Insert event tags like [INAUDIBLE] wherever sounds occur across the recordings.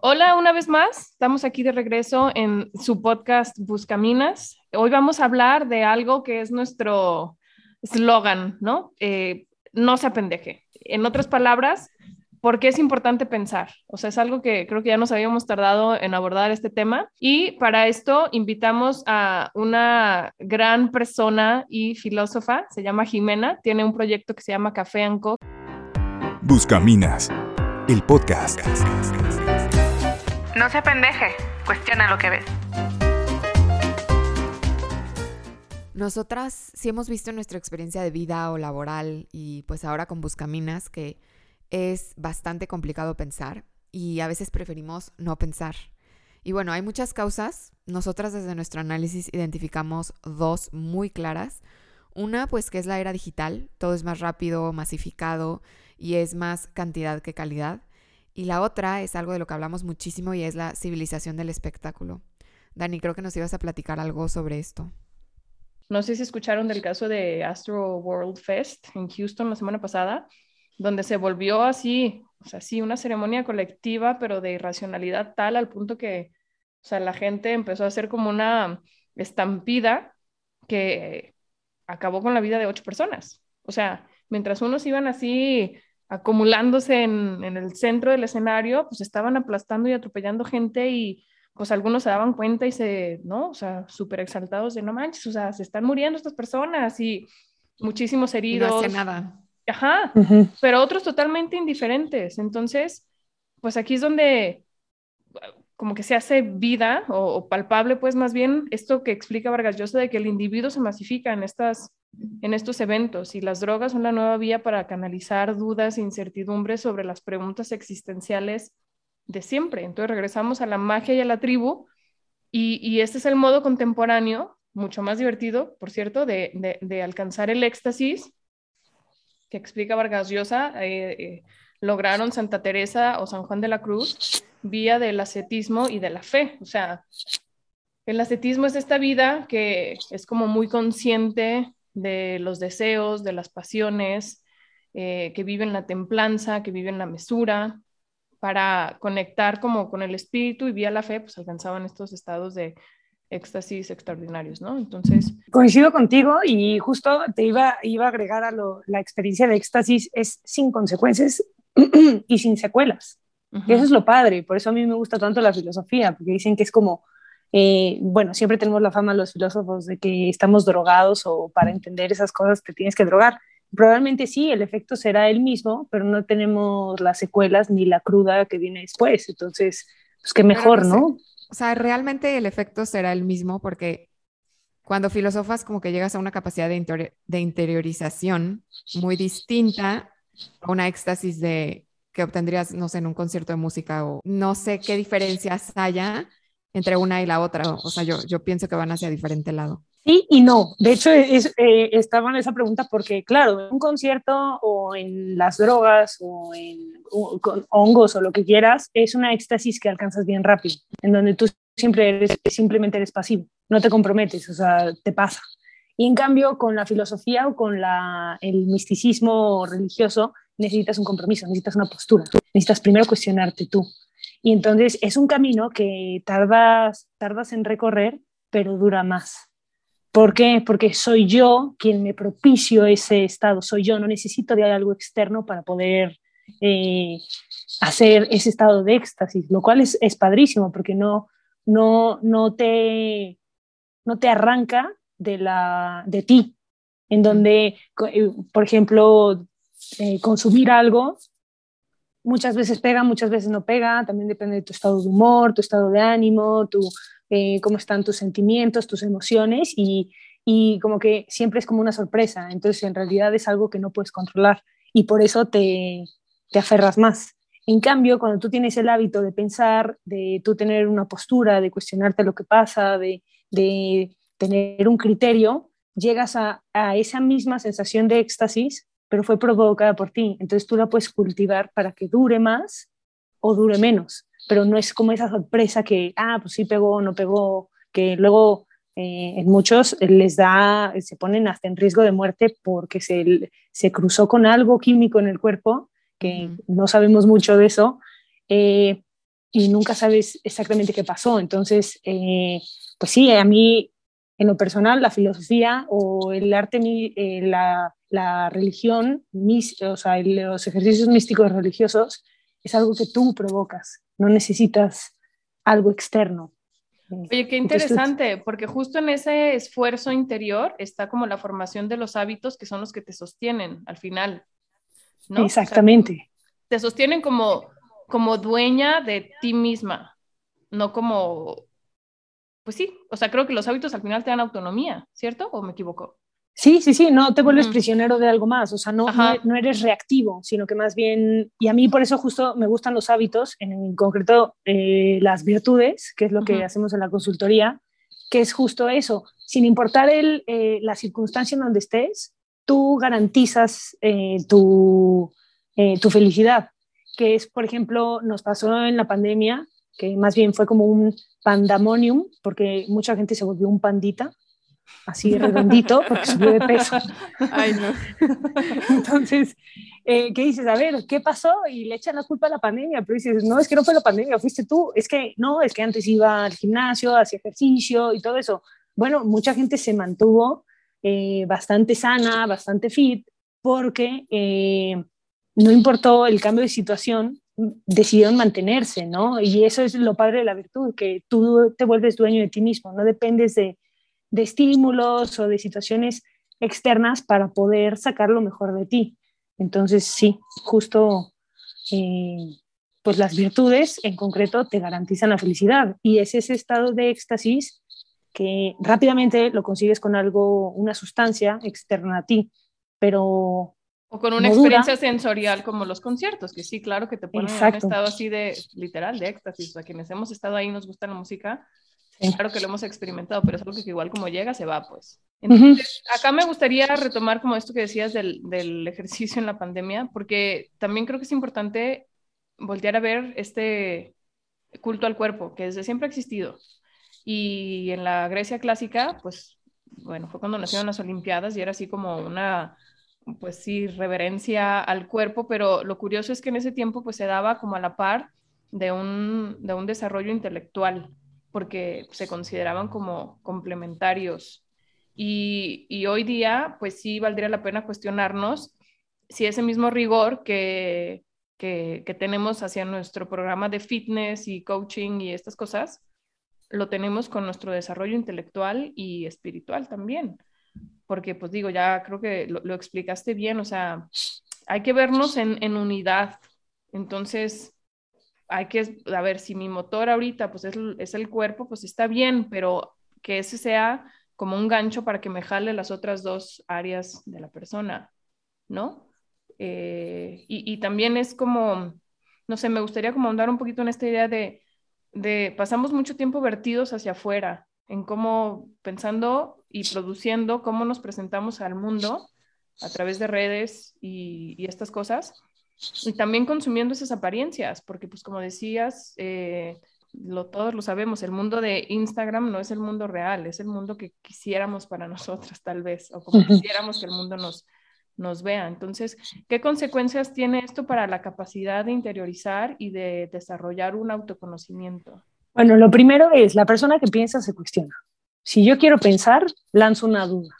Hola una vez más, estamos aquí de regreso en su podcast Buscaminas. Hoy vamos a hablar de algo que es nuestro eslogan, ¿no? Eh, no se apendeje. En otras palabras, ¿por qué es importante pensar? O sea, es algo que creo que ya nos habíamos tardado en abordar este tema. Y para esto invitamos a una gran persona y filósofa, se llama Jimena, tiene un proyecto que se llama Café Co. Buscaminas, el podcast. No se pendeje, cuestiona lo que ves. Nosotras sí hemos visto nuestra experiencia de vida o laboral y pues ahora con Buscaminas que es bastante complicado pensar y a veces preferimos no pensar. Y bueno, hay muchas causas. Nosotras desde nuestro análisis identificamos dos muy claras. Una, pues que es la era digital, todo es más rápido, masificado y es más cantidad que calidad. Y la otra es algo de lo que hablamos muchísimo y es la civilización del espectáculo. Dani, creo que nos ibas a platicar algo sobre esto. No sé si escucharon del caso de Astro World Fest en Houston la semana pasada, donde se volvió así, o sea, sí, una ceremonia colectiva, pero de irracionalidad tal al punto que, o sea, la gente empezó a hacer como una estampida que acabó con la vida de ocho personas. O sea, mientras unos iban así acumulándose en, el centro del escenario, pues estaban aplastando y atropellando gente y pues algunos se daban cuenta y se, ¿no? O sea, súper exaltados de no manches, o sea, se están muriendo estas personas y muchísimos heridos. no hacía nada. Ajá, pero otros totalmente indiferentes. Entonces, pues aquí es donde como que se hace vida o, palpable, pues más bien esto que explica Vargas Llosa de que el individuo se masifica en, estas, en estos eventos y las drogas son la nueva vía para canalizar dudas e incertidumbres sobre las preguntas existenciales de siempre. Entonces regresamos a la magia y a la tribu y, y este es el modo contemporáneo, mucho más divertido, por cierto, de, de, alcanzar el éxtasis que explica Vargas Llosa. Eh, eh, lograron Santa Teresa o San Juan de la Cruz vía del ascetismo y de la fe. O sea, el ascetismo es esta vida que es como muy consciente de los deseos, de las pasiones, eh, que vive en la templanza, que vive en la mesura, para conectar como con el espíritu y vía la fe, pues alcanzaban estos estados de éxtasis extraordinarios, ¿no? Entonces... Coincido contigo y justo te iba, iba a agregar a lo, la experiencia de éxtasis es sin consecuencias [CLEARS THROAT] y sin secuelas. Y eso es lo padre, por eso a mí me gusta tanto la filosofía, porque dicen que es como, eh, bueno, siempre tenemos la fama los filósofos de que estamos drogados o para entender esas cosas te tienes que drogar. Probablemente sí, el efecto será el mismo, pero no tenemos las secuelas ni la cruda que viene después. Entonces, pues qué mejor, ¿no? O sea, realmente el efecto será el mismo porque cuando filosofas como que llegas a una capacidad de, de interiorización muy distinta a una éxtasis de que obtendrías, no sé, en un concierto de música o no sé qué diferencias haya entre una y la otra. O sea, yo, yo pienso que van hacia diferente lado. Sí y no. De hecho, es, eh, estaba en esa pregunta porque, claro, en un concierto o en las drogas o en con hongos o lo que quieras, es una éxtasis que alcanzas bien rápido, en donde tú siempre eres, simplemente eres pasivo, no te comprometes, o sea, te pasa. Y en cambio, con la filosofía o con la, el misticismo religioso, necesitas un compromiso, necesitas una postura, necesitas primero cuestionarte tú. Y entonces es un camino que tardas, tardas en recorrer, pero dura más. ¿Por qué? Porque soy yo quien me propicio ese estado, soy yo, no necesito de algo externo para poder eh, hacer ese estado de éxtasis, lo cual es, es padrísimo porque no, no, no, te, no te arranca de, la, de ti, en donde, eh, por ejemplo, eh, consumir algo, muchas veces pega, muchas veces no pega, también depende de tu estado de humor, tu estado de ánimo, tu, eh, cómo están tus sentimientos, tus emociones y, y como que siempre es como una sorpresa, entonces en realidad es algo que no puedes controlar y por eso te, te aferras más. En cambio, cuando tú tienes el hábito de pensar, de tú tener una postura, de cuestionarte lo que pasa, de, de tener un criterio, llegas a, a, esa misma sensación de éxtasis pero fue provocada por ti. Entonces tú la puedes cultivar para que dure más o dure menos, pero no es como esa sorpresa que, ah, pues sí pegó o no pegó, que luego eh, en muchos les da, se ponen hasta en riesgo de muerte porque se, se cruzó con algo químico en el cuerpo, que no sabemos mucho de eso. Eh, y nunca sabes exactamente qué pasó. Entonces, eh, pues sí, a mí en lo personal la filosofía o el arte, eh, la, la, religión, o sea, los ejercicios místicos religiosos es algo que tú provocas, no necesitas algo externo. Oye, qué interesante, porque justo en ese esfuerzo interior está como la formación de los hábitos que son los que te sostienen al final. ¿no? Exactamente. te sostienen como, como dueña de ti misma, no como, pues sí, o sea, creo que los hábitos al final te dan autonomía, ¿cierto? ¿O me equivoco? Sí, sí, sí, no te vuelves prisionero de algo más, o sea, no, no, eres reactivo, sino que más bien, y a mí por eso justo me gustan los hábitos, en, concreto eh, las virtudes, que es lo que hacemos en la consultoría, que es justo eso, sin importar el, eh, la circunstancia en donde estés, tú garantizas eh, tu, tu felicidad, que es, por ejemplo, nos pasó en la pandemia, que más bien fue como un pandemonium, porque mucha gente se volvió un pandita, así redondito, porque subió de peso. [LAUGHS] Ay, no. [LAUGHS] Entonces, eh, ¿qué dices? A ver, ¿qué pasó? Y le echan la culpa a la pandemia, pero dices, no, es que no fue la pandemia, fuiste tú. Es que no, es que antes iba al gimnasio, hacía ejercicio y todo eso. Bueno, mucha gente se mantuvo eh, bastante sana, bastante fit, porque eh, no importó el cambio de situación, decidieron mantenerse, ¿no? Y eso es lo padre de la virtud, que tú te vuelves dueño de ti mismo, no dependes de estímulos o de situaciones externas para poder sacar lo mejor de ti. Entonces, sí, justo, eh, pues las virtudes en concreto te garantizan la felicidad y es ese estado de éxtasis que rápidamente lo consigues con algo, una sustancia externa a ti, pero... O con una experiencia sensorial como los conciertos, que sí, claro que te ponen en un estado así de, literal, de éxtasis. Sea, quienes hemos estado ahí nos gusta la música, Claro que lo hemos experimentado, pero es algo que igual como llega, se va, pues. Entonces, acá me gustaría retomar como esto que decías del, del, [LAUGHS] ejercicio en la pandemia, porque también creo que es importante voltear a ver este culto al cuerpo, que desde siempre ha existido. Y en la Grecia clásica, pues, bueno, fue cuando nacieron las Olimpiadas y era así como una, pues sí, reverencia al cuerpo, pero lo curioso es que en ese tiempo, pues se daba como a la par de un, de un desarrollo intelectual porque se consideraban como complementarios. Y, hoy día, pues sí valdría la pena cuestionarnos si ese mismo rigor que, que, tenemos hacia nuestro programa de fitness y coaching y estas cosas, lo tenemos con nuestro desarrollo intelectual y espiritual también. Porque, pues digo, ya creo que lo, explicaste bien, o sea, hay que vernos en, en unidad. Entonces, hay que, a ver, si mi motor ahorita pues es, el cuerpo, pues está bien, pero que ese sea como un gancho para que me jale las otras dos áreas de la persona, ¿no? Eh, y, también es como, no sé, me gustaría como andar un poquito en esta idea de, de pasamos mucho tiempo vertidos hacia afuera, en cómo pensando y produciendo, cómo nos presentamos al mundo a través de redes y, y estas cosas y también consumiendo esas apariencias, porque pues como decías, eh, lo, todos lo sabemos, el mundo de Instagram no es el mundo real, es el mundo que quisiéramos para [LAUGHS] nosotras tal vez, o como quisiéramos que el mundo nos, nos vea. Entonces, ¿qué consecuencias tiene esto para la capacidad de interiorizar y de desarrollar un autoconocimiento? Bueno, lo primero es, la persona que piensa se cuestiona. Si yo quiero pensar, lanzo una duda.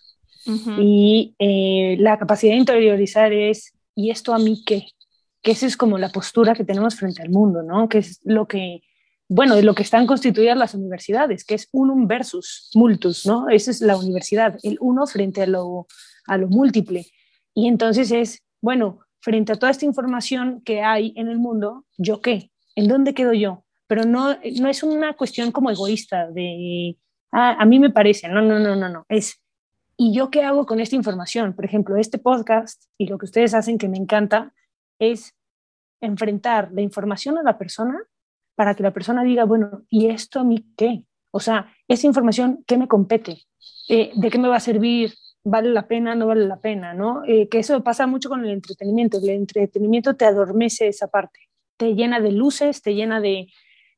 Y eh, la capacidad de interiorizar es, ¿y esto a mí qué? que esa es como la postura que tenemos frente al mundo, ¿no? Que es lo que, bueno, de lo que están constituidas las universidades, que es unum versus multus, ¿no? Esa es la universidad, el uno frente a lo, a lo múltiple. Y entonces es, bueno, frente a toda esta información que hay en el mundo, ¿yo qué? ¿En dónde quedo yo? Pero no, no es una cuestión como egoísta de, ah, a mí me parece, no, no, no, no, no, es, ¿y yo qué hago con esta información? Por ejemplo, este podcast y lo que ustedes hacen que me encanta, es enfrentar la información a la persona para que la persona diga, bueno, ¿y esto a mí qué? O sea, esa información, ¿qué me compete? Eh, ¿De qué me va a servir? ¿Vale la pena? ¿No vale la pena? ¿no? Eh, que eso pasa mucho con el entretenimiento. El entretenimiento te adormece esa parte. Te llena de luces, te llena de,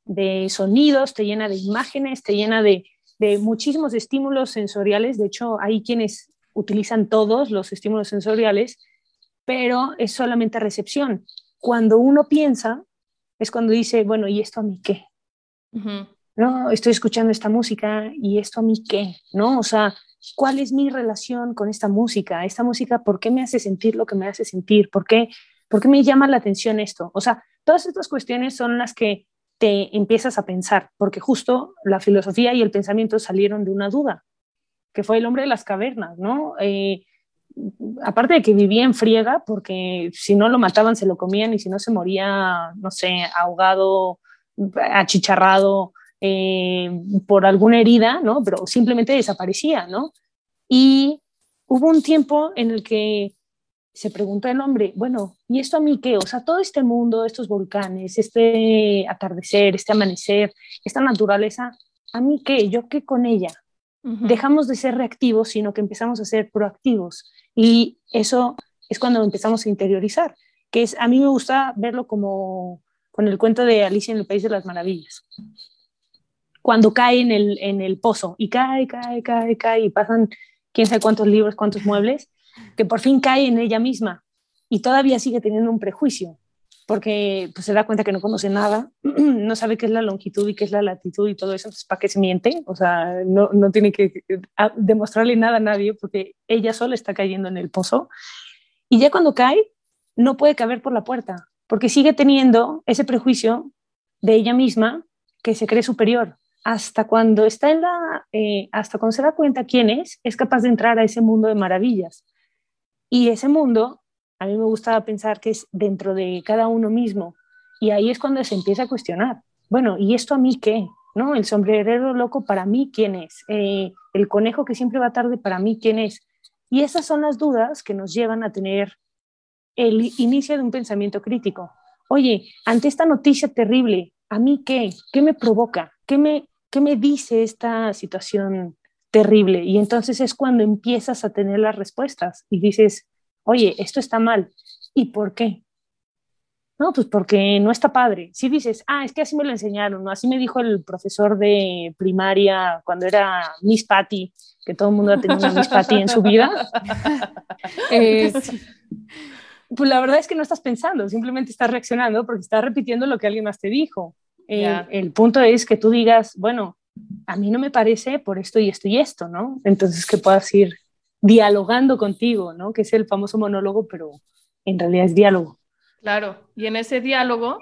de sonidos, te llena de imágenes, te llena de, de muchísimos estímulos sensoriales. De hecho, hay quienes utilizan todos los estímulos sensoriales pero es solamente recepción. Cuando uno piensa, es cuando dice, bueno, ¿y esto a mí qué? ¿No? Estoy escuchando esta música y esto a mí qué, ¿no? O sea, ¿cuál es mi relación con esta música? Esta música, ¿por qué me hace sentir lo que me hace sentir? ¿Por qué, por qué me llama la atención esto? O sea, todas estas cuestiones son las que te empiezas a pensar, porque justo la filosofía y el pensamiento salieron de una duda, que fue el hombre de las cavernas, ¿no? Eh, aparte de que vivía en friega, porque si no lo mataban se lo comían y si no se moría, no sé, ahogado, achicharrado eh, por alguna herida, ¿no? Pero simplemente desaparecía, ¿no? Y hubo un tiempo en el que se preguntó el hombre, bueno, ¿y esto a mí qué? O sea, todo este mundo, estos volcanes, este atardecer, este amanecer, esta naturaleza, ¿a mí qué? ¿Yo qué con ella? Dejamos de ser reactivos, sino que empezamos a ser proactivos. Y eso es cuando empezamos a interiorizar, que es, a mí me gusta verlo como con el cuento de Alicia en el País de las Maravillas. Cuando cae en el, en el pozo y cae, cae, cae, cae y pasan quién sabe cuántos libros, cuántos muebles, que por fin cae en ella misma y todavía sigue teniendo un prejuicio, porque pues, se da cuenta que no conoce nada, [CLEARS THROAT] no sabe qué es la longitud y qué es la latitud y todo eso, entonces ¿para qué se miente? O sea, no, no tiene que a- demostrarle nada a nadie porque ella sola está cayendo en el pozo. Y ya cuando cae, no puede caber por la puerta, porque sigue teniendo ese prejuicio de ella misma que se cree superior. Hasta cuando está en la, eh, hasta cuando se da cuenta quién es, es capaz de entrar a ese mundo de maravillas. Y ese mundo, a mí me gusta pensar que es dentro de cada uno mismo. Y ahí es cuando se empieza a cuestionar. Bueno, ¿y esto a mí qué? ¿No? El sombrerero loco para mí, ¿quién es? Eh, el conejo que siempre va tarde para mí, ¿quién es? Y esas son las dudas que nos llevan a tener el inicio de un pensamiento crítico. Oye, ante esta noticia terrible, ¿a mí qué? ¿Qué me provoca? ¿Qué me, qué me dice esta situación terrible? Y entonces es cuando empiezas a tener las respuestas y dices, oye, esto está mal. ¿Y por qué? No, pues porque no está padre. Si dices, ah, es que así me lo enseñaron, ¿no? Así me dijo el profesor de primaria cuando era Miss Patty, que todo el mundo ha tenido una Miss Patty en su vida. [LAUGHS] Eh, [LAUGHS] pues la verdad es que no estás pensando, simplemente estás reaccionando porque estás repitiendo lo que alguien más te dijo. Eh. El punto es que tú digas, bueno, a mí no me parece por esto y esto y esto, ¿no? Entonces que puedas ir dialogando contigo, ¿no? Que es el famoso monólogo, pero en realidad es diálogo. Claro, y en ese diálogo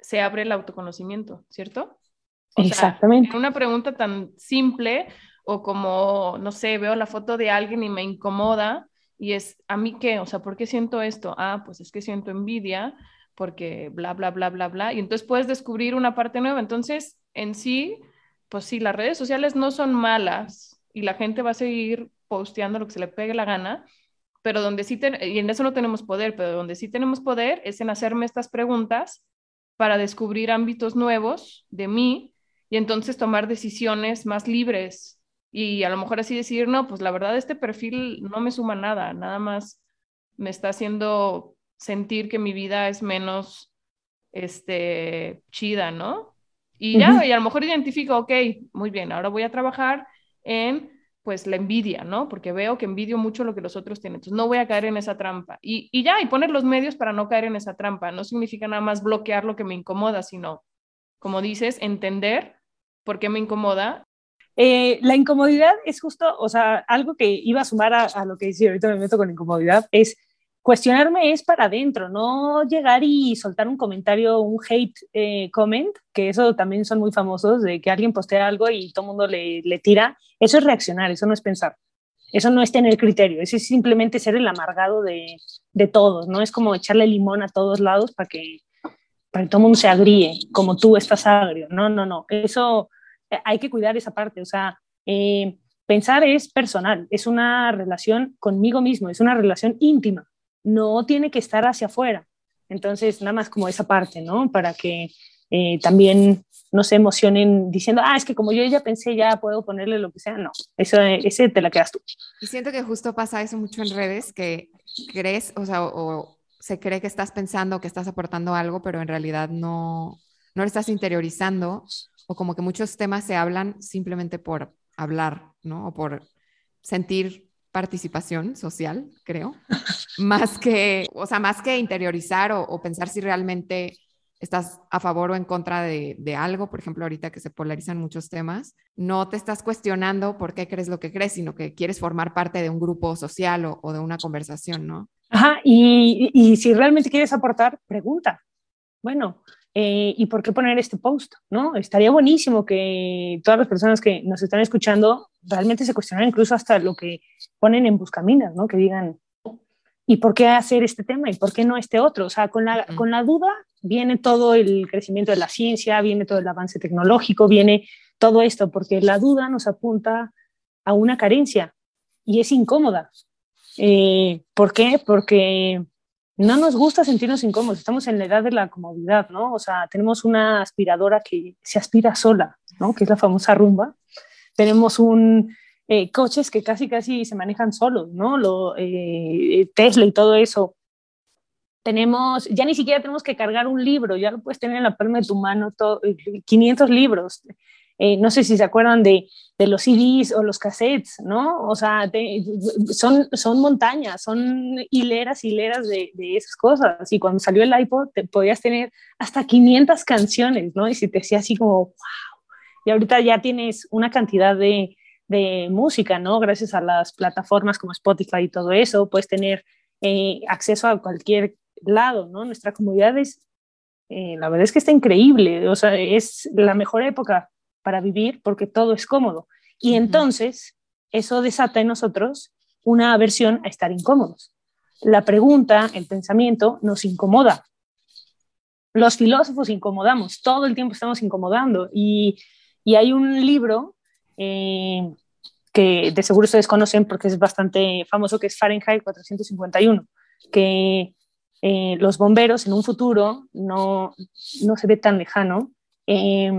se abre el autoconocimiento, ¿cierto? O Exactamente. en una pregunta tan simple o como, no sé, veo la foto de alguien y me incomoda y es, ¿a mí qué? O sea, ¿por qué siento esto? Ah, pues es que siento envidia porque bla, bla, bla, bla, bla. Y entonces puedes descubrir una parte nueva. Entonces, en sí, pues sí, las redes sociales no son malas y la gente va a seguir posteando lo que se le pegue la gana, pero donde sí, y en eso no tenemos poder, pero donde sí tenemos poder es en hacerme estas preguntas para descubrir ámbitos nuevos de mí y entonces tomar decisiones más libres y a lo mejor así decir, no, pues la verdad este perfil no me suma nada, nada más me está haciendo sentir que mi vida es menos este, chida, ¿no? Y ya, y a lo mejor identifico, ok, muy bien, ahora voy a trabajar en pues la envidia, ¿no? Porque veo que envidio mucho lo que los otros tienen, entonces no voy a caer en esa trampa. Y, y ya, y poner los medios para no caer en esa trampa, no significa nada más bloquear lo que me incomoda, sino, como dices, entender por qué me incomoda. Eh, la incomodidad es justo, o sea, algo que iba a sumar a, a lo que dice, ahorita me meto con incomodidad, es cuestionarme es para adentro, no llegar y soltar un comentario, un hate eh, comment, que eso también son muy famosos, de que alguien postea algo y todo el mundo le, le tira. Eso es reaccionar, eso no es pensar. Eso no es tener criterio, eso es simplemente ser el amargado de, de todos, ¿no? Es como echarle limón a todos lados para que, para que todo el mundo se agríe, como tú estás agrio. No, no, no. Eso eh, hay que cuidar esa parte. O sea, eh, pensar es personal, es una relación conmigo mismo, es una relación íntima no tiene que estar hacia afuera. Entonces, nada más como esa parte, ¿no? Para que eh, también no se emocionen diciendo, ah, es que como yo ya pensé, ya puedo ponerle lo que sea. No, eso, ese te la quedas tú. Y siento que justo pasa eso mucho en redes, que crees, o sea, o, o se cree que estás pensando, que estás aportando algo, pero en realidad no, no lo estás interiorizando, o como que muchos temas se hablan simplemente por hablar, ¿no? O por sentir participación social, creo, más que, o sea, más que interiorizar o, pensar si realmente estás a favor o en contra de, algo, por ejemplo, ahorita que se polarizan muchos temas, no te estás cuestionando por qué crees lo que crees, sino que quieres formar parte de un grupo social o, de una conversación, ¿no? Ajá, y, y, si realmente quieres aportar, pregunta. Bueno, eh, ¿y por qué poner este post? ¿no? Estaría buenísimo que todas las personas que nos están escuchando realmente se cuestionaran incluso hasta lo que ponen en Buscaminas, ¿no? Que digan, ¿y por qué hacer este tema? ¿Y por qué no este otro? O sea, con la, con la duda viene todo el crecimiento de la ciencia, viene todo el avance tecnológico, viene todo esto, porque la duda nos apunta a una carencia y es incómoda. Eh, ¿Por qué? Porque no nos gusta sentirnos incómodos, estamos en la edad de la comodidad, ¿no? O sea, tenemos una aspiradora que se aspira sola, ¿no? Que es la famosa rumba. Tenemos un eh, coches que casi casi se manejan solos, ¿no? Lo, eh, Tesla y todo eso. Tenemos, ya ni siquiera tenemos que cargar un libro, ya lo puedes tener en la palma de tu mano, todo, 500 libros. Eh, no sé si se acuerdan de, de, los CDs o los cassettes, ¿no? O sea, son, son montañas, son hileras, hileras de, de, esas cosas. Y cuando salió el iPod, te podías tener hasta 500 canciones, ¿no? Y si te hacía así como, wow. Y ahorita ya tienes una cantidad de, de música, ¿no? Gracias a las plataformas como Spotify y todo eso, puedes tener eh, acceso a cualquier lado, ¿no? Nuestra comunidad es, eh, la verdad es que está increíble, o sea, es la mejor época para vivir porque todo es cómodo. Y entonces eso desata en nosotros una aversión a estar incómodos. La pregunta, el pensamiento nos incomoda. Los filósofos incomodamos, todo el tiempo estamos incomodando. Y, y hay un libro eh, que de seguro ustedes conocen porque es bastante famoso, que es Fahrenheit 451, que eh, los bomberos en un futuro no, no se ve tan lejano. Eh,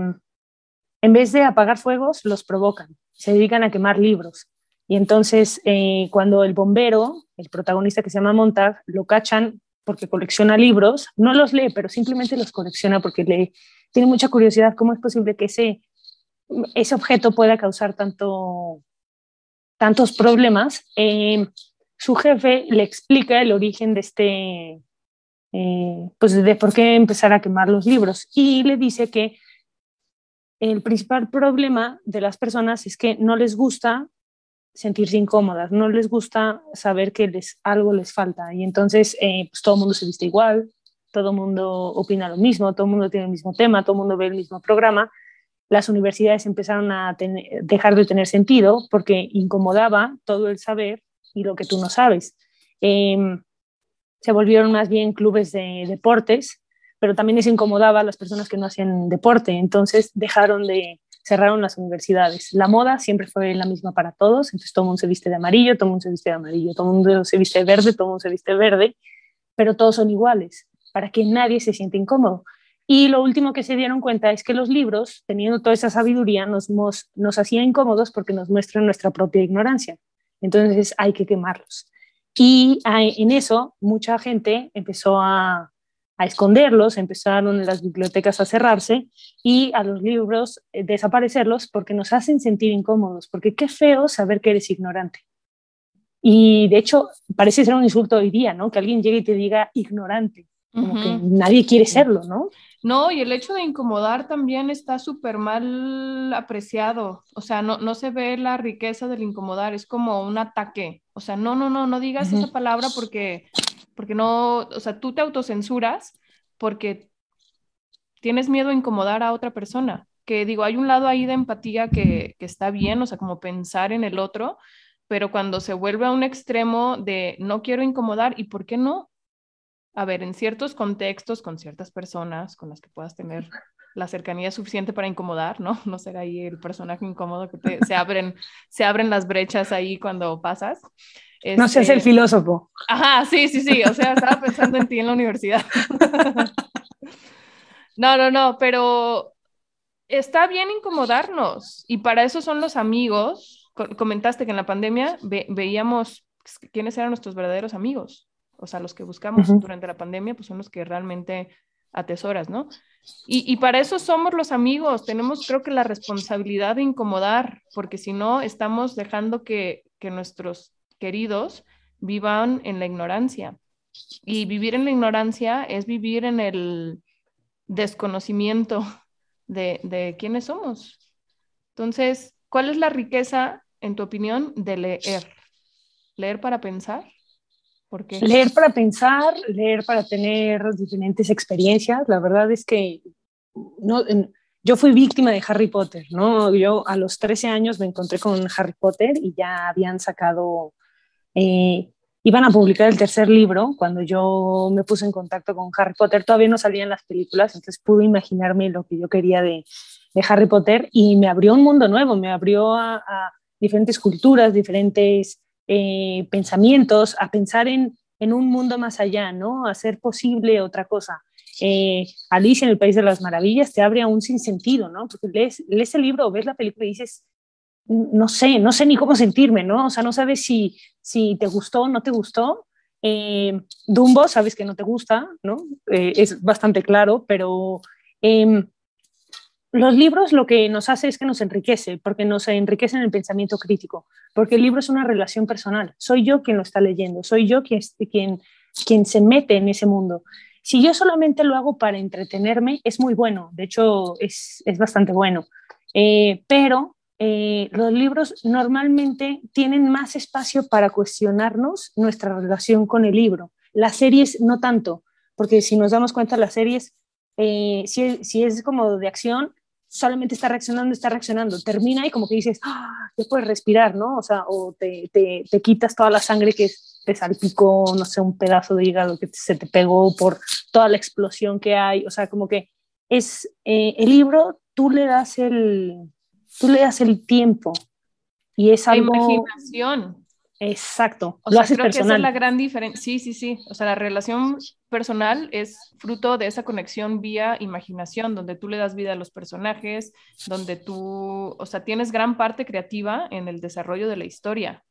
en vez de apagar fuegos, los provocan, se dedican a quemar libros. Y entonces, eh, cuando el bombero, el protagonista que se llama Montag, lo cachan porque colecciona libros, no los lee, pero simplemente los colecciona porque le tiene mucha curiosidad cómo es posible que ese, ese objeto pueda causar tanto, tantos problemas. Eh, su jefe le explica el origen de este, eh, pues de por qué empezar a quemar los libros y le dice que el principal problema de las personas es que no les gusta sentirse incómodas, no les gusta saber que les, algo les falta y entonces eh, pues todo el mundo se viste igual, todo el mundo opina lo mismo, todo el mundo tiene el mismo tema, todo el mundo ve el mismo programa. Las universidades empezaron a dejar de tener sentido porque incomodaba todo el saber y lo que tú no sabes. Em, se volvieron más bien clubes de deportes pero también les incomodaba a las personas que no hacían deporte, entonces dejaron de, cerraron las universidades. La moda siempre fue la misma para todos, entonces todo el mundo se viste de amarillo, todo el mundo se viste de amarillo, todo el mundo se viste de verde, todo el mundo se viste de verde, pero todos son iguales, para que nadie se siente incómodo. Y lo último que se dieron cuenta es que los libros, teniendo toda esa sabiduría, nos, nos, nos hacían incómodos porque nos muestran nuestra propia ignorancia. Entonces hay que quemarlos. Y en eso mucha gente empezó a, a esconderlos, empezaron las bibliotecas a cerrarse y a los libros eh, desaparecerlos porque nos hacen sentir incómodos, porque qué feo saber que eres ignorante. Y de hecho, parece ser un insulto hoy día, ¿no? Que alguien llegue y te diga ignorante, como que nadie quiere serlo, ¿no? No, y el hecho de incomodar también está súper mal apreciado. O sea, no, no se ve la riqueza del incomodar, es como un ataque. O sea, no, no, no, no digas esa palabra porque porque no, o sea, tú te autocensuras porque tienes miedo a incomodar a otra persona. Que digo, hay un lado ahí de empatía que, que está bien, o sea, como pensar en el otro, pero cuando se vuelve a un extremo de no quiero incomodar, ¿y por qué no? A ver, en ciertos contextos, con ciertas personas con las que puedas tener la cercanía suficiente para incomodar, ¿no? [LAUGHS] No ser ahí el personaje incómodo que te, se, abren, se abren las brechas ahí cuando pasas no seas el este, filósofo. Ajá, sí, sí, sí. O sea, estaba pensando en ti en la universidad. [LAUGHS] no, no, no, pero está bien incomodarnos y para eso son los amigos. Comentaste que en la pandemia veíamos quiénes eran nuestros verdaderos amigos. O sea, los que buscamos durante la pandemia, pues son los que realmente atesoras, ¿no? Y, y, para eso somos los amigos, tenemos creo que la responsabilidad de incomodar, porque si no, estamos dejando que, que nuestros queridos vivan en la ignorancia. Y vivir en la ignorancia es vivir en el, desconocimiento de, de quiénes somos. Entonces, ¿cuál es la riqueza, en tu opinión, de leer? ¿Leer para pensar? Leer para pensar, leer para tener diferentes experiencias. La verdad es que no, yo fui víctima de Harry Potter, ¿no? Yo a los 13 años me encontré con Harry Potter y ya habían sacado, eh, iban a publicar el tercer libro cuando yo me puse en contacto con Harry Potter. Todavía no salían las películas, entonces pude imaginarme lo que yo quería de, de Harry Potter y me abrió un mundo nuevo, me abrió a, a diferentes culturas, diferentes eh, pensamientos, a pensar en, en, un mundo más allá, ¿no? A hacer posible otra cosa. Eh, Alicia en el País de las Maravillas te abre a un sinsentido, ¿no? Porque lees, lees el libro o ves la película y dices, no sé, no sé ni cómo sentirme, ¿no? O sea, no sabes si, si te gustó o no te gustó. Eh, Dumbo, sabes que no te gusta, ¿no? Eh, es bastante claro, pero eh, los libros lo que nos hace es que nos enriquece, porque nos enriquece en el pensamiento crítico, porque el libro es una relación personal. Soy yo quien lo está leyendo, soy yo quien, quien, quien se mete en ese mundo. Si yo solamente lo hago para entretenerme, es muy bueno, de hecho es, es bastante bueno, eh, pero eh, los libros normalmente tienen más espacio para cuestionarnos nuestra relación con el libro. Las series no tanto, porque si nos damos cuenta, las series, eh, si, si, es como de acción, solamente está reaccionando, está reaccionando, termina y como que dices, ah, ya puedes respirar, ¿no? O sea, o te, te, te, quitas toda la sangre que te salpicó, no sé, un pedazo de hígado que se te pegó por toda la explosión que hay, o sea, como que es eh, el libro, tú le das el, tú le das el tiempo y es la algo... imaginación. Exacto, O lo sea, haces creo que esa es la gran diferencia. Sí, sí, sí. O sea, la relación personal es fruto de esa conexión vía imaginación, donde tú le das vida a los personajes, donde tú, o sea, tienes gran parte creativa en el desarrollo de la historia.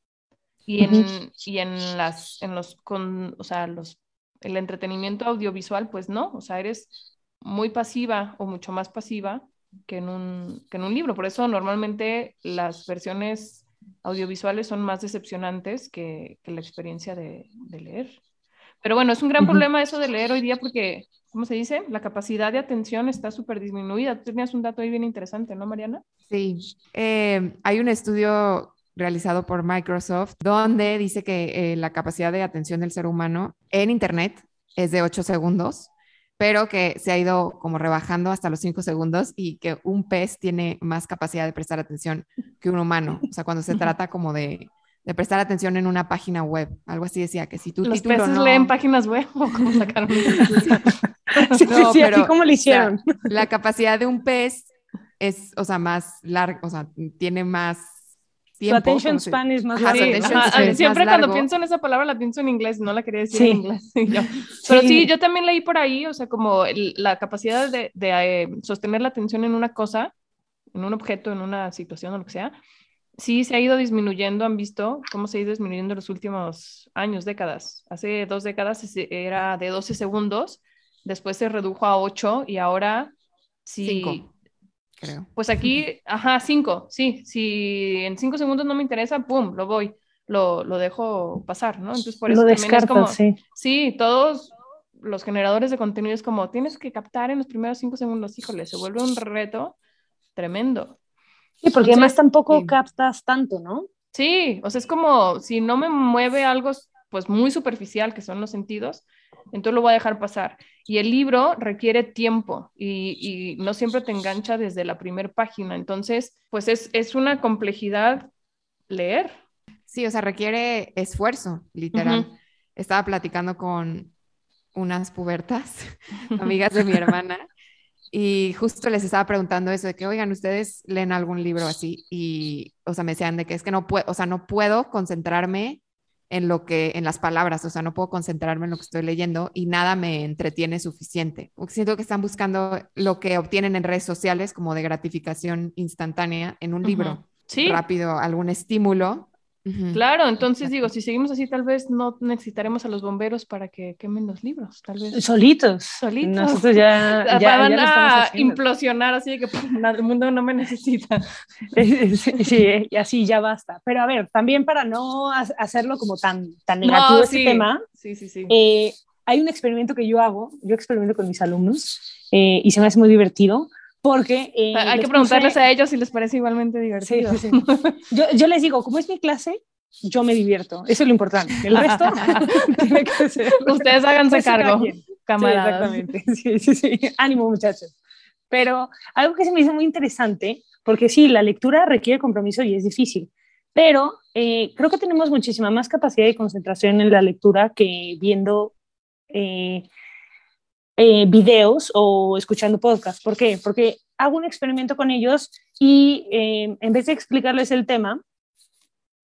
Y en, y en las, en los, con, o sea, los, el entretenimiento audiovisual, pues no, o sea, eres muy pasiva o mucho más pasiva que en un, que en un libro. Por eso normalmente las versiones audiovisuales son más decepcionantes que, que la experiencia de, de, leer. Pero bueno, es un gran problema eso de leer hoy día porque, ¿cómo se dice? La capacidad de atención está súper disminuida. Tú tenías un dato ahí bien interesante, ¿no, Mariana? Sí, eh, hay un estudio realizado por Microsoft donde dice que eh, la capacidad de atención del ser humano en Internet es de 8 segundos, pero que se ha ido como rebajando hasta los 5 segundos y que un pez tiene más capacidad de prestar atención que un humano. O sea, cuando se trata como de, de prestar atención en una página web, algo así decía, que si tu Los peces no... leen páginas web [LAUGHS] o cómo sacaron [LAUGHS] Sí, sí, No, sí, pero, así como lo hicieron. o sea, [LAUGHS] la capacidad de un pez es, o sea, más larga, o sea, tiene más Su tiempo. attention span es más su largo. attention span es más Siempre cuando largo. pienso en esa palabra la pienso en inglés, no la quería decir Sí. en inglés. [LAUGHS] Yo- [LAUGHS] Pero sí. Sí. yo también leí por ahí, o sea, como el- la capacidad de, de, eh, sostener la atención en una cosa, en un objeto, en una situación o lo que sea, sí se ha ido disminuyendo, han visto cómo se ha ido disminuyendo en los últimos años, décadas. Hace dos décadas era de 12 segundos, después se redujo a 8 y ahora sí. Cinco, creo. Pues aquí, ajá, 5, sí, si en 5 segundos no me interesa, pum, lo voy, lo, lo dejo pasar, ¿no? Entonces por eso Lo también es como, sí. Sí, todos los generadores de contenido es como tienes que captar en los primeros cinco segundos, híjole, se vuelve un reto tremendo. Sí, porque Entonces, además tampoco sí. captas tanto, ¿no? Sí, o sea, es como si no me mueve algo pues muy superficial, que son los sentidos, entonces lo voy a dejar pasar. Y el libro requiere tiempo y, y no siempre te engancha desde la primera página, entonces pues es, es una complejidad leer. Sí, o sea, requiere esfuerzo, literal. Estaba platicando con unas pubertas, [LAUGHS] amigas de mi hermana, y justo les estaba preguntando eso de que, oigan, ¿ustedes leen algún libro así? Y, o sea, me decían de que es que no puedo, o sea, no puedo concentrarme en lo que, en las palabras, o sea, no puedo concentrarme en lo que estoy leyendo y nada me entretiene suficiente. Siento que están buscando lo que obtienen en redes sociales como de gratificación instantánea en un libro Sí, rápido, algún estímulo. Claro, entonces digo, si seguimos así, tal vez no necesitaremos a los bomberos para que quemen los libros, tal vez. Solitos. Solitos. Nosotros ya, ya, [LAUGHS] ya van estamos a haciendo. implosionar así de que nada, el mundo no me necesita. [LAUGHS] Sí, sí, y así ya basta. Pero a ver, también para no ha- hacerlo como tan, tan No, negativo este sí. tema, Sí, sí, sí. eh, hay un experimento que yo hago, yo experimento con mis alumnos eh, y se me hace muy divertido porque... eh, Hay que preguntarles puse- a ellos si les parece igualmente divertido. Sí, sí, sí. [LAUGHS] Yo, yo les digo, como es mi clase, yo me divierto. Eso es lo importante. El resto [LAUGHS] tiene que ser. Ustedes háganse Pues, cargo, quien. Sí, camaradas. exactamente. [LAUGHS] Sí, sí, sí. Ánimo, muchachos. Pero algo que se me hizo muy interesante, porque sí, la lectura requiere compromiso y es difícil, pero eh, creo que tenemos muchísima más capacidad de concentración en la lectura que viendo eh, eh, videos o escuchando podcasts. ¿Por qué? Porque hago un experimento con ellos y eh, en vez de explicarles el tema,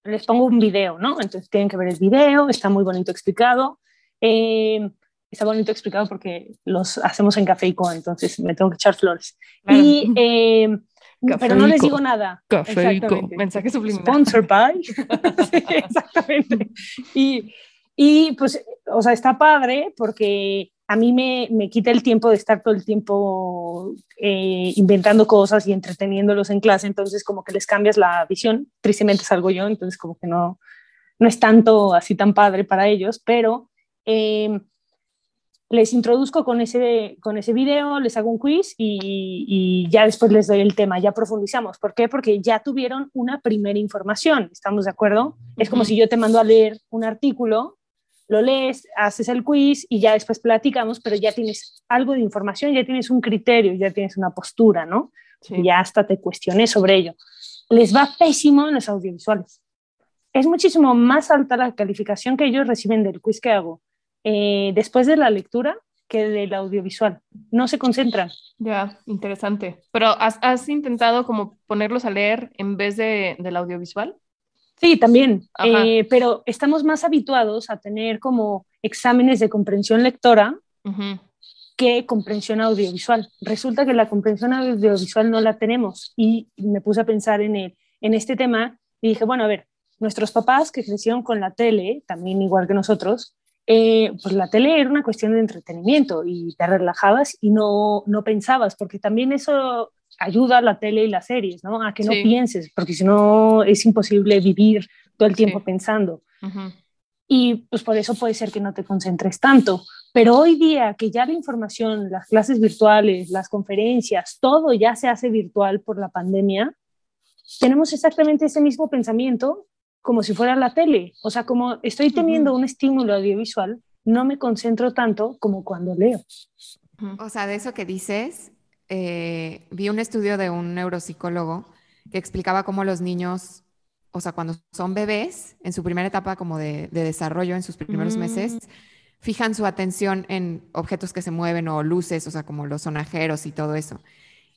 les pongo un video, ¿no? Entonces tienen que ver el video, está muy bonito explicado. Eh, está bonito explicado porque los hacemos en Café y Co, entonces me tengo que echar flores. Claro. Y, eh, pero no les digo nada. Café y Co. Exactamente. Mensaje subliminal. Sponsor by. [LAUGHS] Sí, exactamente. Y, y pues, o sea, está padre porque a mí me, me quita el tiempo de estar todo el tiempo eh, inventando cosas y entreteniéndolos en clase, entonces como que les cambias la visión. Tristemente salgo yo, entonces como que no, no es tanto así tan padre para ellos, pero eh, les introduzco con ese, con ese video, les hago un quiz y, y ya después les doy el tema, ya profundizamos. ¿Por qué? Porque ya tuvieron una primera información, ¿estamos de acuerdo? Es como si yo te mando a leer un artículo, lo lees, haces el quiz y ya después platicamos, pero ya tienes algo de información, ya tienes un criterio, ya tienes una postura, ¿no? Sí. Y ya hasta te cuestioné sobre ello. Les va pésimo en los audiovisuales. Es muchísimo más alta la calificación que ellos reciben del quiz que hago eh, después de la lectura que del audiovisual. No se concentran. Ya, interesante. Pero ¿has, has intentado como ponerlos a leer en vez de, del audiovisual? Sí, también, eh, pero estamos más habituados a tener como exámenes de comprensión lectora que comprensión audiovisual. Resulta que la comprensión audiovisual no la tenemos y me puse a pensar en, el, en este tema y dije, bueno, a ver, nuestros papás que crecieron con la tele, también igual que nosotros, eh, pues la tele era una cuestión de entretenimiento y te relajabas y no, no pensabas, porque también eso ayuda la tele y las series, ¿no? A que no Sí. pienses, porque si no es imposible vivir todo el tiempo Sí. pensando Ujú. y pues por eso puede ser que no te concentres tanto. Pero hoy día que ya la información, las clases virtuales, las conferencias, todo ya se hace virtual por la pandemia, tenemos exactamente ese mismo pensamiento como si fuera la tele. O sea, como estoy teniendo un estímulo audiovisual, no me concentro tanto como cuando leo. O sea, de eso que dices, eh, vi un estudio de un neuropsicólogo que explicaba cómo los niños, o sea, cuando son bebés, en su primera etapa como de, de desarrollo, en sus primeros Mm. meses, fijan su atención en objetos que se mueven o luces, o sea, como los sonajeros y todo eso.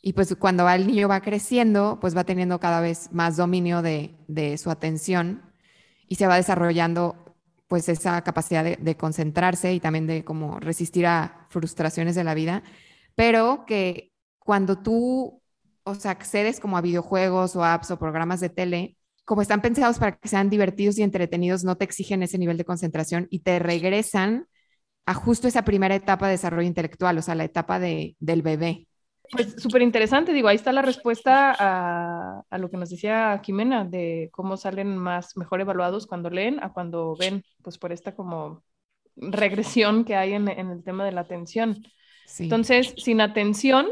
Y pues cuando el niño va creciendo, pues va teniendo cada vez más dominio de, de su atención y se va desarrollando pues esa capacidad de, de concentrarse y también de como resistir a frustraciones de la vida, pero que cuando tú, o sea, accedes como a videojuegos o apps o programas de tele, como están pensados para que sean divertidos y entretenidos, no te exigen ese nivel de concentración y te regresan a justo esa primera etapa de desarrollo intelectual, o sea, la etapa de, del bebé. Pues súper interesante, digo, ahí está la respuesta a, a lo que nos decía Jimena, de cómo salen más, mejor evaluados cuando leen a cuando ven, pues por esta como regresión que hay en, en el tema de la atención. Sí, Entonces, sin atención,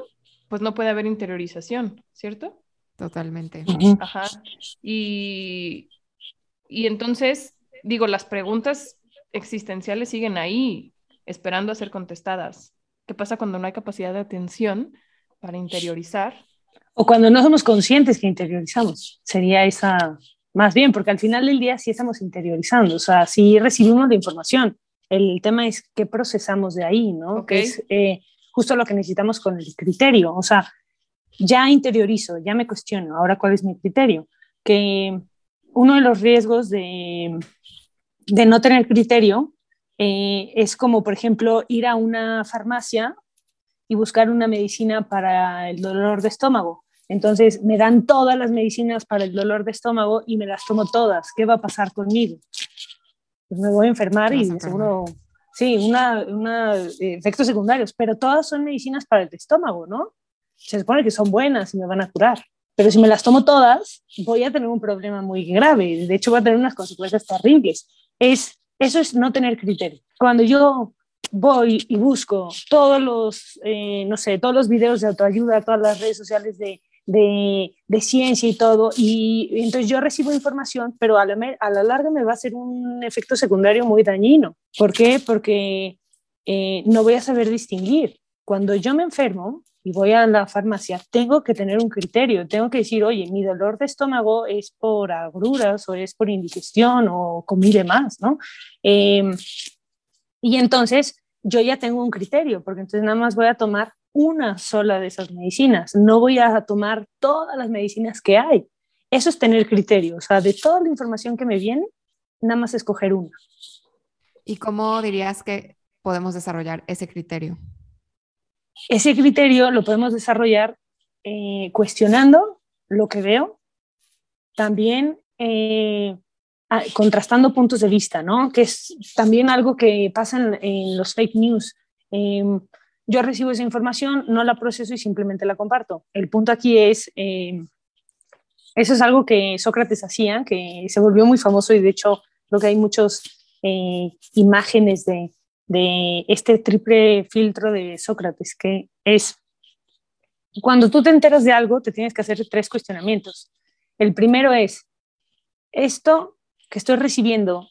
pues no puede haber interiorización, ¿cierto? totalmente. Ajá. Y, y entonces, digo, las preguntas existenciales siguen ahí, esperando a ser contestadas. ¿Qué pasa cuando no hay capacidad de atención para interiorizar? O cuando no somos conscientes que interiorizamos. Sería esa más bien, porque al final del día sí estamos interiorizando, o sea, sí recibimos la información. El tema es qué procesamos de ahí, ¿no? Ok. Que es eh, justo lo que necesitamos con el criterio. O sea, ya interiorizo, ya me cuestiono, ahora cuál es mi criterio. Que uno de los riesgos de, de no tener criterio eh, es como, por ejemplo, ir a una farmacia y buscar una medicina para el dolor de estómago. Entonces me dan todas las medicinas para el dolor de estómago y me las tomo todas. ¿Qué va a pasar conmigo? Pues me voy a enfermar y de seguro, sí, una, eh, efectos secundarios, pero todas son medicinas para el estómago, ¿no? Se supone que son buenas y me van a curar. Pero si me las tomo todas, voy a tener un problema muy grave. De hecho, voy a tener unas consecuencias terribles. Es, eso es no tener criterio. Cuando yo voy y busco todos los, eh, no sé, todos los videos de autoayuda, todas las redes sociales de, de, ciencia y todo, y entonces yo recibo información, pero a la, a la larga me va a ser un efecto secundario muy dañino. ¿Por qué? Porque eh, no voy a saber distinguir. Cuando yo me enfermo y voy a la farmacia, tengo que tener un criterio, tengo que decir, oye, mi dolor de estómago es por agruras o es por indigestión o comí de más, ¿no? Em, y entonces yo ya tengo un criterio, porque entonces nada más voy a tomar una sola de esas medicinas, no voy a tomar todas las medicinas que hay. Eso es tener criterio, o sea, de toda la información que me viene, nada más escoger una. ¿Y cómo dirías que podemos desarrollar ese criterio? Ese criterio lo podemos desarrollar eh, cuestionando lo que veo, también eh, contrastando puntos de vista, ¿no? Que es también algo que pasa en, los fake news. Em, yo recibo esa información, no la proceso y simplemente la comparto. El punto aquí es, em, eso es algo que Sócrates hacía, que se volvió muy famoso y de hecho lo que hay muchas eh, imágenes de, de este triple filtro de Sócrates, que es cuando tú te enteras de algo, te tienes que hacer tres cuestionamientos. El primero es, ¿esto que estoy recibiendo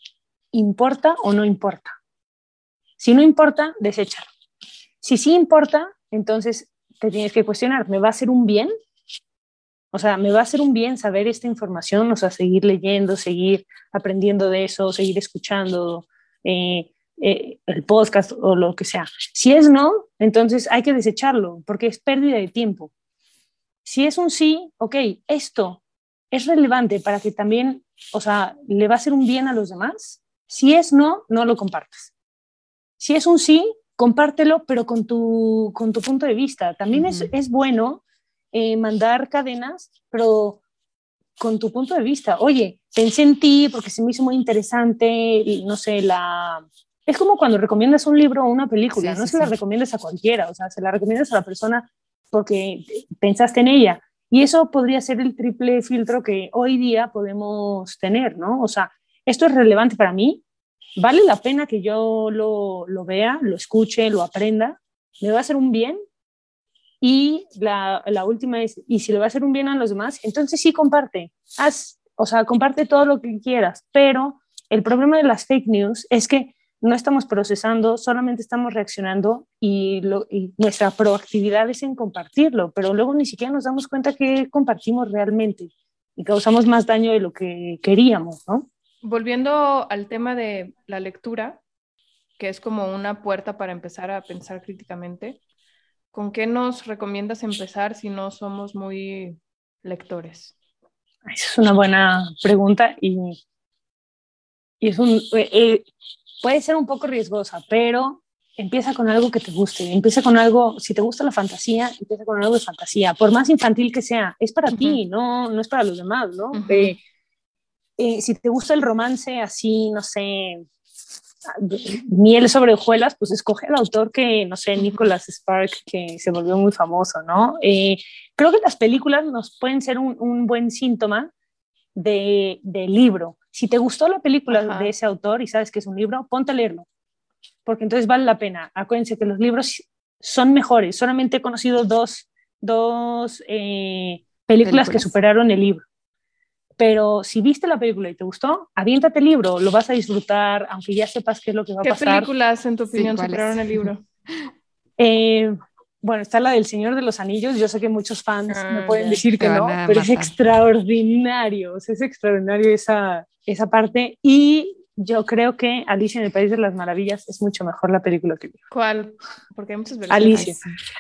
importa o no importa? Si no importa, deséchalo. Si sí importa, entonces te tienes que cuestionar, ¿me va a hacer un bien? O sea, ¿me va a hacer un bien saber esta información? O sea, seguir leyendo, seguir aprendiendo de eso, seguir escuchando, eh, eh, el podcast o lo que sea. Si es no, entonces hay que desecharlo porque es pérdida de tiempo. Si es un sí, ok, esto es relevante para que también, o sea, le va a hacer un bien a los demás. Si es no, no lo compartas. Si es un sí, compártelo, pero con tu, con tu punto de vista. También es, es, bueno eh, mandar cadenas, pero con tu punto de vista. Oye, pensé en ti porque se me hizo muy interesante, no sé, la, es como cuando recomiendas un libro o una película, no se la recomiendas a cualquiera, o sea, se la recomiendas a la persona porque pensaste en ella. Y eso podría ser el triple filtro que hoy día podemos tener, ¿no? O sea, esto es relevante para mí, vale la pena que yo lo, lo vea, lo escuche, lo aprenda, me va a hacer un bien. Y la, la, última es, y si le va a hacer un bien a los demás, entonces sí comparte, haz, o sea, comparte todo lo que quieras, pero el problema de las fake news es que no estamos procesando, solamente estamos reaccionando y, nuestra proactividad es en compartirlo, pero luego ni siquiera nos damos cuenta que compartimos realmente y causamos más daño de lo que queríamos, ¿no? Volviendo al tema de la lectura, que es como una puerta para empezar a pensar críticamente, ¿con qué nos recomiendas empezar si no somos muy lectores? Esa es una buena pregunta y, y es un, eh, eh, puede ser un poco riesgosa, pero empieza con algo que te guste, empieza con algo, si te gusta la fantasía, empieza con algo de fantasía, por más infantil que sea, es para ti, no, no es para los demás, ¿no? Eh, eh, si te gusta el romance así, no sé, miel sobre hojuelas, pues escoge al autor que, no sé, Nicholas Spark, que se volvió muy famoso, ¿no? Eh, creo que las películas nos pueden ser un, un buen síntoma de, de libro, si te gustó la película de ese autor y sabes que es un libro, ponte a leerlo, porque entonces vale la pena. Acuérdense que los libros son mejores. Solamente he conocido dos, dos eh, películas, que superaron el libro. Pero si viste la película y te gustó, aviéntate el libro, lo vas a disfrutar, aunque ya sepas qué es lo que va a pasar. ¿Qué películas, en tu opinión, superaron el libro? [LAUGHS] Eh, bueno, está la del Señor de los Anillos. Yo sé que muchos fans me ah, pueden decir que no, pero es extraordinario. es extraordinario esa, esa parte. Y yo creo que Alicia en el País de las Maravillas es mucho mejor la película que ¿Cuál? Porque hay muchas versiones. Alicia.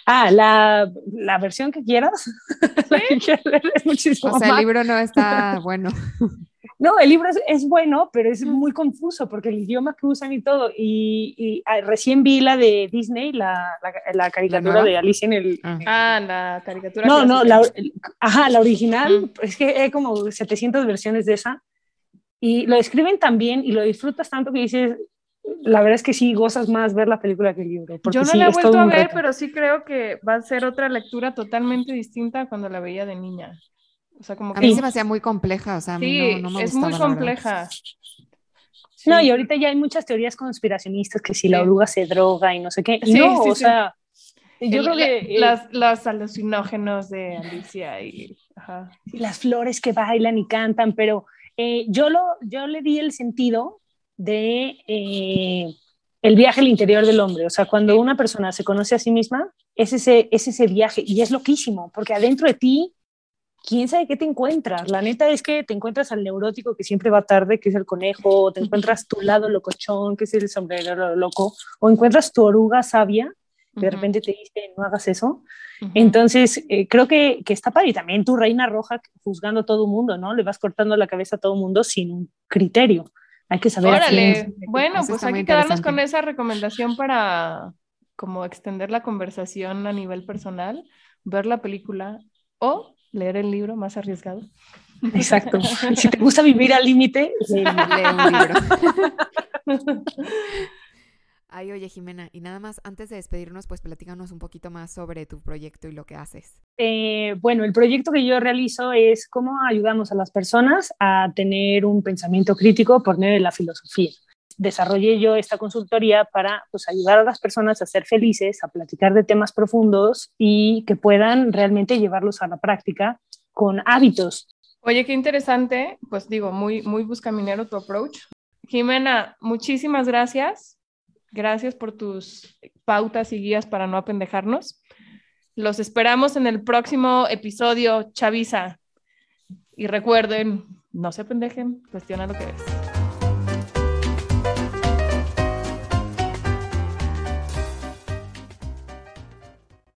Ah, la, la versión que quieras. [LAUGHS] es muchísimo. O sea, el libro no está bueno. [LAUGHS] No, el libro es, bueno, pero es muy confuso porque el idioma que usan y todo. Y, ah, recién vi la de Disney, la, la, caricatura de Alicia en el. Ah, ah la caricatura. No, no, la, ajá, la original. Es que hay como 700 versiones de esa. Y lo escriben tan bien y lo disfrutas tanto que dices, la verdad es que sí gozas más ver la película que el libro. Yo no la he vuelto a ver, pero sí creo que va a ser otra lectura totalmente distinta cuando la veía de niña. O sea, como que... A mí se me hacía muy compleja, o sea, a mí no, no, me es muy compleja. No, y ahorita ya hay muchas teorías conspiracionistas que si la Sí. oruga se droga y no sé qué. Y Sí, no, sí, o sí. sea, yo El- creo que eh, las, los alucinógenos de Alicia y ajá. las flores que bailan y cantan, pero eh, yo, lo, yo le di el sentido de eh, el viaje al interior del hombre. O sea, cuando una persona se conoce a sí misma, es ese, es ese viaje y es loquísimo, porque adentro de ti, quién sabe qué te encuentras. La neta es que te encuentras al neurótico que siempre va tarde, que es el conejo, o te encuentras tu lado locochón, que es el sombrero loco, o encuentras tu oruga sabia, de repente te dice, no hagas eso. ujú. Entonces, eh, creo que, que está padre. Y también tu reina roja juzgando a todo mundo, ¿no? Le vas cortando la cabeza a todo mundo sin un criterio. Hay que saber a quién- Órale, bueno, Eso pues está hay que quedarnos con esa recomendación para como extender la conversación a nivel personal, ver la película o leer el libro más arriesgado. Exacto. [LAUGHS] Y si te gusta vivir al límite, [LAUGHS] Lee un libro. [LAUGHS] Ay, oye, Jimena, y nada más, antes de despedirnos, pues platícanos un poquito más sobre tu proyecto y lo que haces. eh, bueno, el proyecto que yo realizo es cómo ayudamos a las personas a tener un pensamiento crítico por medio de la filosofía. Desarrollé yo esta consultoría para pues, ayudar a las personas a ser felices, a platicar de temas profundos y que puedan realmente llevarlos a la práctica con hábitos. Oye, qué interesante, pues digo, muy, muy buscaminero tu approach. Jimena, muchísimas gracias. Gracias por tus pautas y guías para no apendejarnos. Los esperamos en el próximo episodio, Chavisa. Y recuerden, no se apendejen, cuestiona lo que ves.